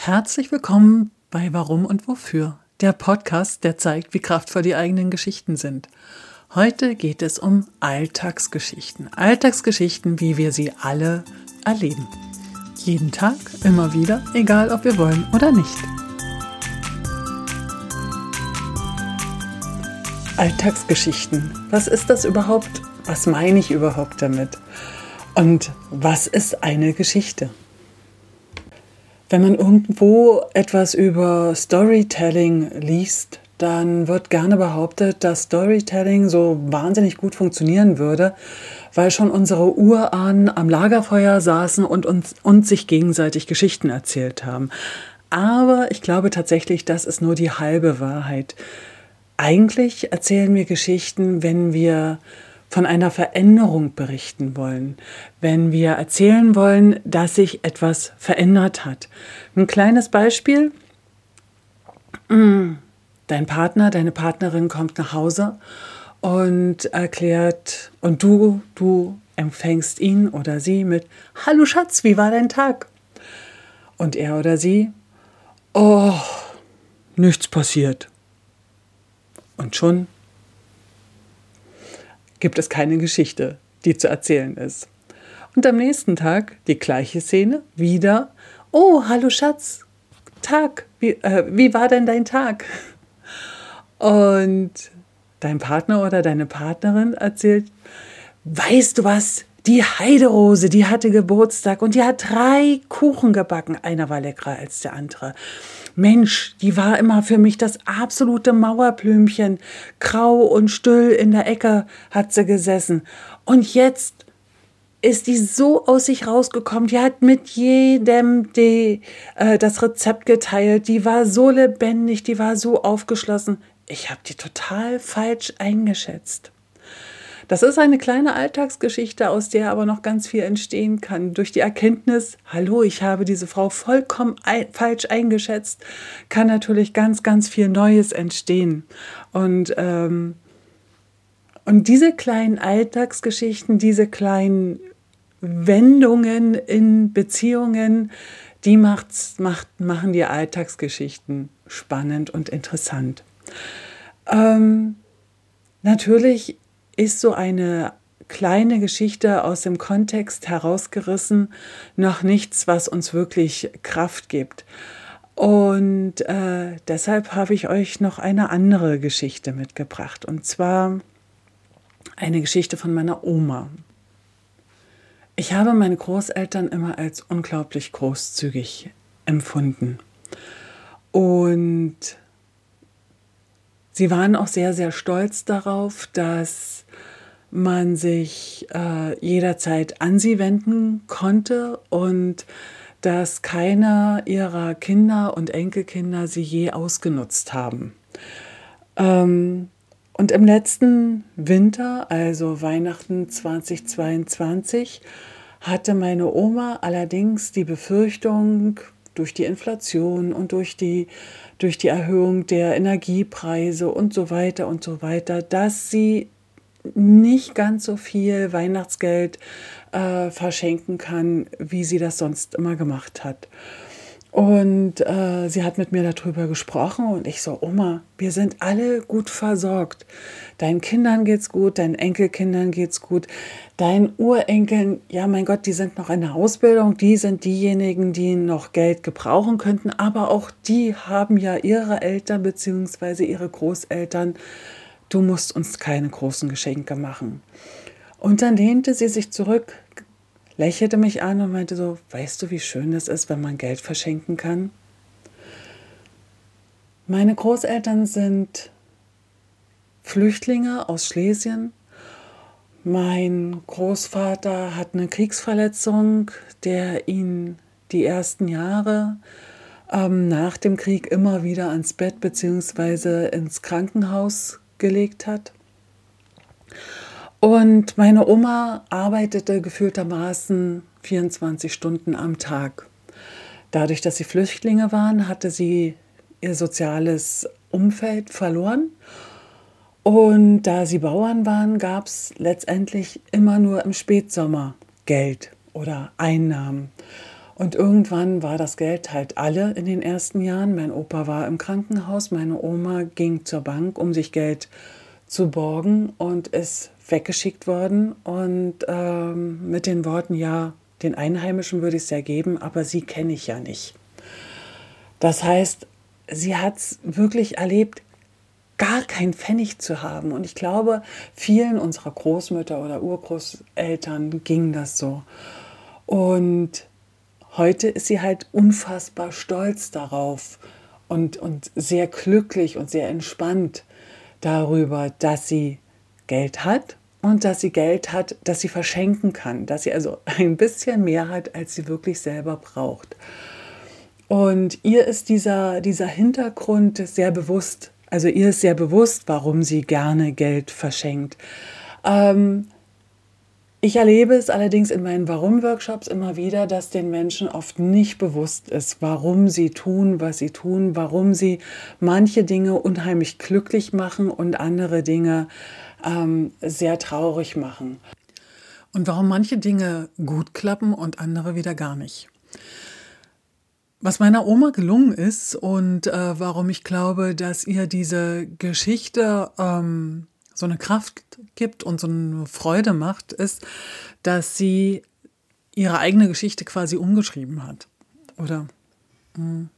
Herzlich willkommen bei Warum und Wofür, der Podcast, der zeigt, wie kraftvoll die eigenen Geschichten sind. Heute geht es um Alltagsgeschichten. Alltagsgeschichten, wie wir sie alle erleben. Jeden Tag, immer wieder, egal ob wir wollen oder nicht. Alltagsgeschichten. Was ist das überhaupt? Was meine ich überhaupt damit? Und was ist eine Geschichte? Wenn man irgendwo etwas über Storytelling liest, dann wird gerne behauptet, dass Storytelling so wahnsinnig gut funktionieren würde, weil schon unsere Urahnen am Lagerfeuer saßen und uns, uns sich gegenseitig Geschichten erzählt haben. Aber ich glaube tatsächlich, das ist nur die halbe Wahrheit. Eigentlich erzählen wir Geschichten, wenn wir von einer Veränderung berichten wollen, wenn wir erzählen wollen, dass sich etwas verändert hat. Ein kleines Beispiel. Dein Partner, deine Partnerin kommt nach Hause und erklärt, und du, du empfängst ihn oder sie mit, Hallo Schatz, wie war dein Tag? Und er oder sie, oh, nichts passiert. Und schon gibt es keine Geschichte, die zu erzählen ist. Und am nächsten Tag die gleiche Szene, wieder, oh, hallo Schatz, Tag, wie, äh, wie war denn dein Tag? Und dein Partner oder deine Partnerin erzählt, weißt du was, die Heiderose, die hatte Geburtstag und die hat drei Kuchen gebacken. Einer war leckerer als der andere. Mensch, die war immer für mich das absolute Mauerblümchen. Grau und still in der Ecke hat sie gesessen. Und jetzt ist die so aus sich rausgekommen. Die hat mit jedem die, äh, das Rezept geteilt. Die war so lebendig, die war so aufgeschlossen. Ich habe die total falsch eingeschätzt. Das ist eine kleine Alltagsgeschichte, aus der aber noch ganz viel entstehen kann. Durch die Erkenntnis, hallo, ich habe diese Frau vollkommen ein, falsch eingeschätzt, kann natürlich ganz, ganz viel Neues entstehen. Und, ähm, und diese kleinen Alltagsgeschichten, diese kleinen Wendungen in Beziehungen, die macht's, macht, machen die Alltagsgeschichten spannend und interessant. Ähm, natürlich ist so eine kleine Geschichte aus dem Kontext herausgerissen noch nichts, was uns wirklich Kraft gibt. Und äh, deshalb habe ich euch noch eine andere Geschichte mitgebracht. Und zwar eine Geschichte von meiner Oma. Ich habe meine Großeltern immer als unglaublich großzügig empfunden. Und sie waren auch sehr, sehr stolz darauf, dass man sich äh, jederzeit an sie wenden konnte und dass keiner ihrer Kinder und Enkelkinder sie je ausgenutzt haben. Ähm, und im letzten Winter, also Weihnachten 2022, hatte meine Oma allerdings die Befürchtung, durch die Inflation und durch die, durch die Erhöhung der Energiepreise und so weiter und so weiter, dass sie nicht ganz so viel Weihnachtsgeld äh, verschenken kann, wie sie das sonst immer gemacht hat. Und äh, sie hat mit mir darüber gesprochen und ich so, Oma, wir sind alle gut versorgt. Deinen Kindern geht's gut, deinen Enkelkindern geht's gut, deinen Urenkeln, ja mein Gott, die sind noch in der Ausbildung, die sind diejenigen, die noch Geld gebrauchen könnten, aber auch die haben ja ihre Eltern bzw. ihre Großeltern du musst uns keine großen Geschenke machen. Und dann lehnte sie sich zurück, lächelte mich an und meinte so, weißt du, wie schön es ist, wenn man Geld verschenken kann? Meine Großeltern sind Flüchtlinge aus Schlesien. Mein Großvater hat eine Kriegsverletzung, der ihn die ersten Jahre ähm, nach dem Krieg immer wieder ans Bett bzw. ins Krankenhaus gelegt hat. Und meine Oma arbeitete gefühltermaßen 24 Stunden am Tag. Dadurch, dass sie Flüchtlinge waren, hatte sie ihr soziales Umfeld verloren. Und da sie Bauern waren, gab es letztendlich immer nur im Spätsommer Geld oder Einnahmen. Und irgendwann war das Geld halt alle in den ersten Jahren. Mein Opa war im Krankenhaus, meine Oma ging zur Bank, um sich Geld zu borgen und ist weggeschickt worden. Und ähm, mit den Worten, ja, den Einheimischen würde ich es ja geben, aber sie kenne ich ja nicht. Das heißt, sie hat es wirklich erlebt, gar kein Pfennig zu haben. Und ich glaube, vielen unserer Großmütter oder Urgroßeltern ging das so. Und heute ist sie halt unfassbar stolz darauf und, und sehr glücklich und sehr entspannt darüber, dass sie Geld hat und dass sie Geld hat, das sie verschenken kann, dass sie also ein bisschen mehr hat, als sie wirklich selber braucht. Und ihr ist dieser, dieser Hintergrund sehr bewusst. Also ihr ist sehr bewusst, warum sie gerne Geld verschenkt. Ähm, ich erlebe es allerdings in meinen Warum-Workshops immer wieder, dass den Menschen oft nicht bewusst ist, warum sie tun, was sie tun, warum sie manche Dinge unheimlich glücklich machen und andere Dinge ähm, sehr traurig machen. Und warum manche Dinge gut klappen und andere wieder gar nicht. Was meiner Oma gelungen ist und äh, warum ich glaube, dass ihr diese Geschichte ähm, so eine Kraft gibt und so eine Freude macht, ist, dass sie ihre eigene Geschichte quasi umgeschrieben hat. Oder mh. Hm,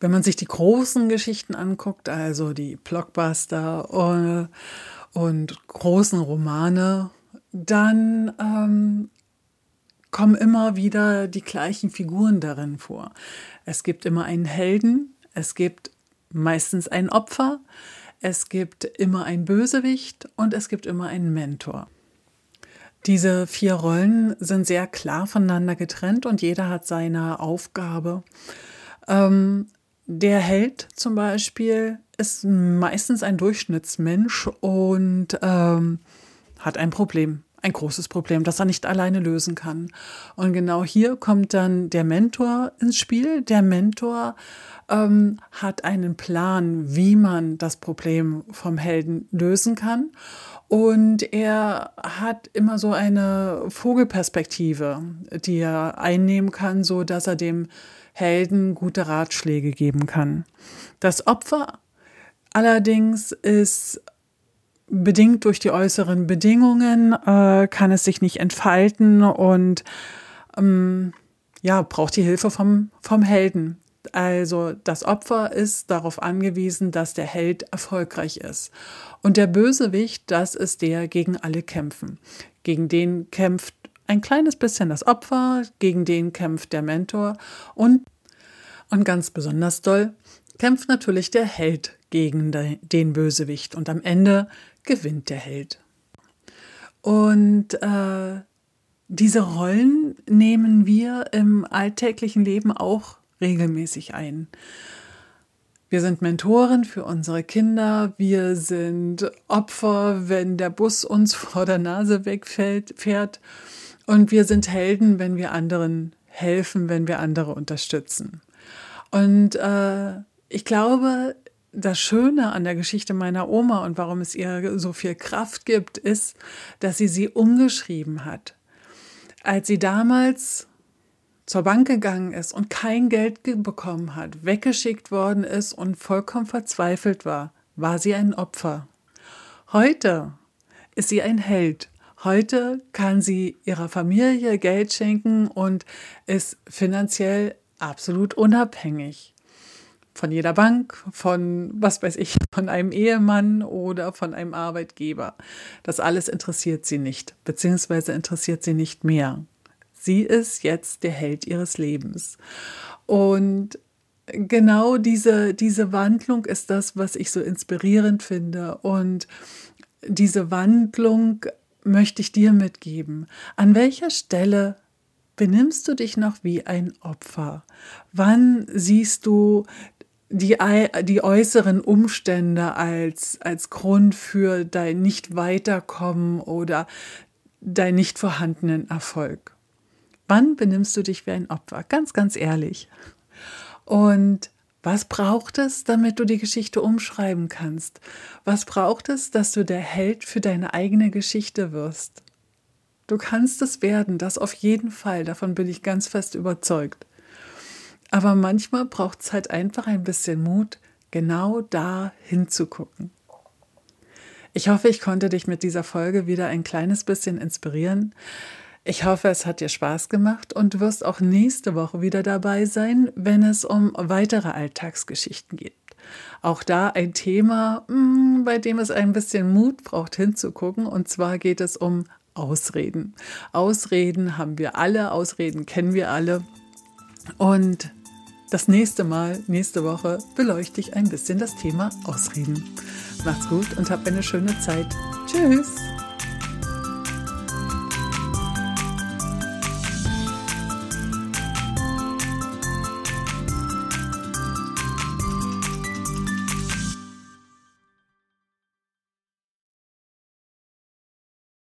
wenn man sich die großen Geschichten anguckt, also die Blockbuster und, äh, und großen Romane, dann ähm, kommen immer wieder die gleichen Figuren darin vor. Es gibt immer einen Helden, es gibt meistens ein Opfer, es gibt immer einen Bösewicht und es gibt immer einen Mentor. Diese vier Rollen sind sehr klar voneinander getrennt und jeder hat seine Aufgabe. Ähm, der Held zum Beispiel ist meistens ein Durchschnittsmensch und ähm, hat ein Problem, ein großes Problem, das er nicht alleine lösen kann. Und genau hier kommt dann der Mentor ins Spiel. Der Mentor ähm, hat einen Plan, wie man das Problem vom Helden lösen kann. Und er hat immer so eine Vogelperspektive, die er einnehmen kann, so dass er dem Helden gute Ratschläge geben kann. Das Opfer allerdings ist bedingt durch die äußeren Bedingungen, äh, kann es sich nicht entfalten und ähm, ja, braucht die Hilfe vom, vom Helden. Also das Opfer ist darauf angewiesen, dass der Held erfolgreich ist. Und der Bösewicht, das ist der, gegen alle kämpfen. Gegen den kämpft ein kleines bisschen das Opfer, gegen den kämpft der Mentor und, und ganz besonders doll kämpft natürlich der Held gegen den Bösewicht. Und am Ende gewinnt der Held. Und äh, diese Rollen nehmen wir im alltäglichen Leben auch regelmäßig ein. Wir sind Mentoren für unsere Kinder, wir sind Opfer, wenn der Bus uns vor der Nase wegfällt, fährt und wir sind Helden, wenn wir anderen helfen, wenn wir andere unterstützen. Und äh, ich glaube, das Schöne an der Geschichte meiner Oma und warum es ihr so viel Kraft gibt, ist, dass sie sie umgeschrieben hat. Als sie damals zur Bank gegangen ist und kein Geld bekommen hat, weggeschickt worden ist und vollkommen verzweifelt war, war sie ein Opfer. Heute ist sie ein Held. Heute kann sie ihrer Familie Geld schenken und ist finanziell absolut unabhängig. Von jeder Bank, von was weiß ich, von einem Ehemann oder von einem Arbeitgeber. Das alles interessiert sie nicht, beziehungsweise interessiert sie nicht mehr. Sie ist jetzt der Held ihres Lebens. Und genau diese, diese Wandlung ist das, was ich so inspirierend finde. Und diese Wandlung möchte ich dir mitgeben. An welcher Stelle benimmst du dich noch wie ein Opfer? Wann siehst du die, die äußeren Umstände als, als Grund für dein Nicht-Weiterkommen oder deinen nicht vorhandenen Erfolg? Wann benimmst du dich wie ein Opfer? Ganz, ganz ehrlich. Und was braucht es, damit du die Geschichte umschreiben kannst? Was braucht es, dass du der Held für deine eigene Geschichte wirst? Du kannst es werden, das auf jeden Fall. Davon bin ich ganz fest überzeugt. Aber manchmal braucht es halt einfach ein bisschen Mut, genau da hinzugucken. Ich hoffe, ich konnte dich mit dieser Folge wieder ein kleines bisschen inspirieren. Ich hoffe, es hat dir Spaß gemacht und du wirst auch nächste Woche wieder dabei sein, wenn es um weitere Alltagsgeschichten geht. Auch da ein Thema, mm, bei dem es ein bisschen Mut braucht hinzugucken. Und zwar geht es um Ausreden. Ausreden haben wir alle, Ausreden kennen wir alle. Und das nächste Mal, nächste Woche, beleuchte ich ein bisschen das Thema Ausreden. Macht's gut und habt eine schöne Zeit. Tschüss!